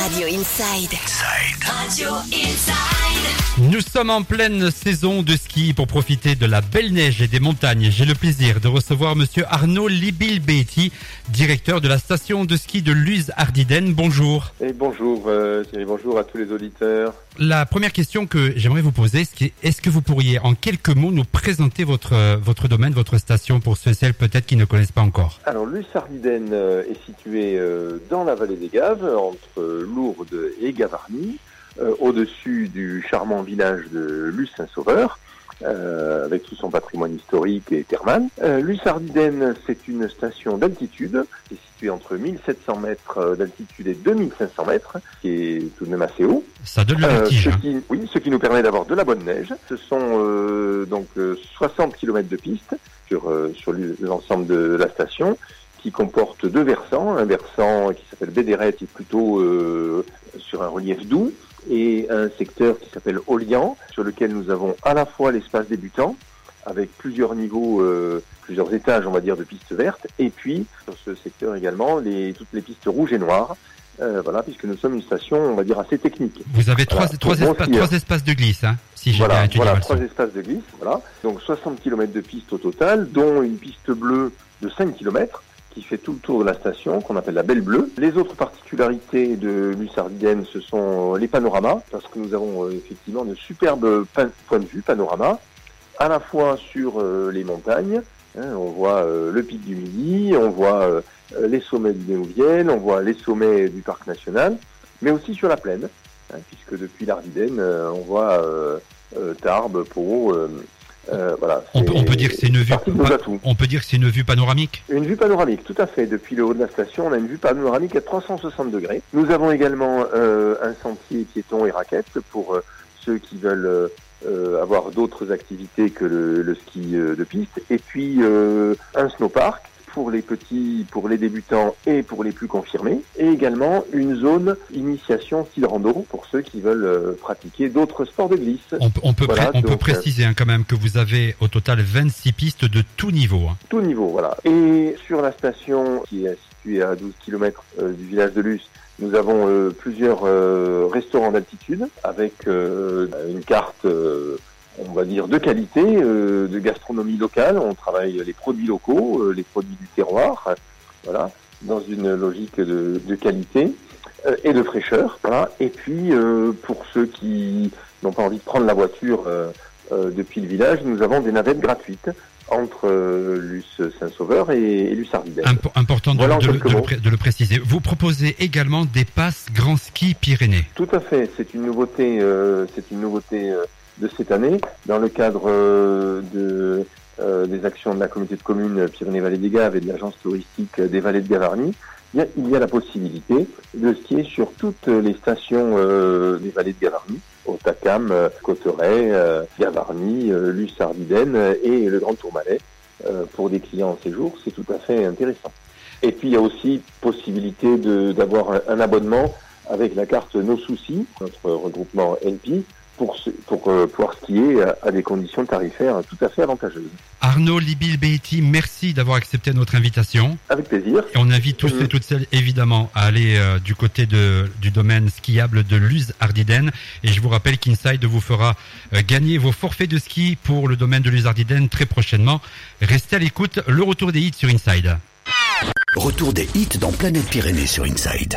Radio Inside. Radio Inside. Nous sommes en pleine saison de ski pour profiter de la belle neige et des montagnes. J'ai le plaisir de recevoir monsieur Arnaud Libilbetti, directeur de la station de ski de Luz Ardiden. Bonjour. Et bonjour euh, Thierry, bonjour à tous les auditeurs. La première question que j'aimerais vous poser, c'est est-ce que vous pourriez en quelques mots nous présenter votre euh, votre domaine, votre station pour ceux et celles peut-être qui ne connaissent pas encore? Alors Luz Ardiden euh, est situé euh, dans la vallée des Gaves, entre Lourdes et Gavarnie, au-dessus du charmant village de Luz-Saint-Sauveur. euh, avec tout son patrimoine historique et thermal. Euh, Luz Ardiden, c'est une station d'altitude qui est située entre 1700 mètres euh, d'altitude et 2500 mètres, qui est tout de même assez haut. Ça donne le Euh, vertige. ce hein. qui, oui, ce qui nous permet d'avoir de la bonne neige. Ce sont euh, donc euh, 60 km de piste sur, euh, sur l'ensemble de la station, qui comporte deux versants. Un versant qui s'appelle Bédéret, qui est plutôt euh, sur un relief doux, et un secteur qui s'appelle Olian, sur lequel nous avons à la fois l'espace débutant, avec plusieurs niveaux, euh, plusieurs étages, on va dire, de pistes vertes, et puis sur ce secteur également, les, toutes les pistes rouges et noires. Euh, voilà, puisque nous sommes une station, on va dire, assez technique. Vous avez trois, Voilà, trois, bon trois espaces de glisse, hein, si j'ai bien Voilà, étudié voilà trois espaces de glisse, voilà. Donc 60 km de piste au total, dont une piste bleue de 5 km qui fait tout le tour de la station, qu'on appelle la Belle Bleue. Les autres particularités de Lussardiden, ce sont les panoramas, parce que nous avons euh, effectivement de superbes points de vue, panoramas, à la fois sur euh, les montagnes, hein, on voit euh, le pic du Midi, on voit euh, euh, les sommets du Néouvienne, on voit les sommets du parc national, mais aussi sur la plaine, hein, puisque depuis l'Ardiden, euh, on voit euh, euh, Tarbes, Pau, euh, voilà. On peut, on peut dire que c'est une vue. On peut dire que c'est une vue panoramique. Une vue panoramique, tout à fait. Depuis le haut de la station, on a une vue panoramique à 360 degrés. Nous avons également euh, un sentier piéton et raquette pour euh, ceux qui veulent euh, euh, avoir d'autres activités que le, le ski de piste. Et puis euh, un snowpark pour les petits, pour les débutants et pour les plus confirmés. Et également une zone initiation ski rando pour ceux qui veulent euh, pratiquer d'autres sports de glisse. On, peut- on peut, Voilà, pré- on peut donc, euh, préciser hein, quand même que vous avez au total 26 pistes de tout niveau. hein. tout niveau, voilà. Et sur la station qui est située à 12 km du village de Luce, nous avons euh, plusieurs euh, restaurants d'altitude avec euh, une carte, euh, on va dire, de qualité, euh, de gastronomie locale. On travaille les produits locaux, euh, les produits du terroir, voilà, dans une logique de, de qualité euh, et de fraîcheur. Voilà. Et puis, euh, pour ceux qui n'ont pas envie de prendre la voiture euh, euh, depuis le village, nous avons des navettes gratuites entre euh, Luce Saint-Sauveur et, et Luce important de, Voilà en de le- de le de préciser. Vous proposez également des passes Grand Ski Pyrénées. Tout à fait, c'est une nouveauté, euh, c'est une nouveauté euh, de cette année dans le cadre euh, euh, des actions de la communauté de communes Pyrénées-Vallées des Gaves et de l'agence touristique des Vallées de Gavarnie. Il y, a, la possibilité de skier sur toutes les stations euh, des Vallées de Gavarnie, Otacam, Cotteret, Gavarnie, Luce Ardiden euh, et le Grand Tourmalet. Pour des clients en séjour, c'est tout à fait intéressant. Et puis il y a aussi possibilité d'avoir un, un abonnement avec la carte Nos Soucis, notre regroupement NP, pour, pour euh, pouvoir skier à, à des conditions tarifaires tout à fait avantageuses. Arnaud Libil-Beiti, merci d'avoir accepté notre invitation. Avec plaisir. Et on invite tous et toutes celles, évidemment, à aller euh, du côté de, du domaine skiable de Luz Ardiden. Et je vous rappelle qu'Inside vous fera euh, gagner vos forfaits de ski pour le domaine de Luz Ardiden très prochainement. Restez à l'écoute, le retour des hits sur Inside. Retour des hits dans Planète Pyrénées sur Inside.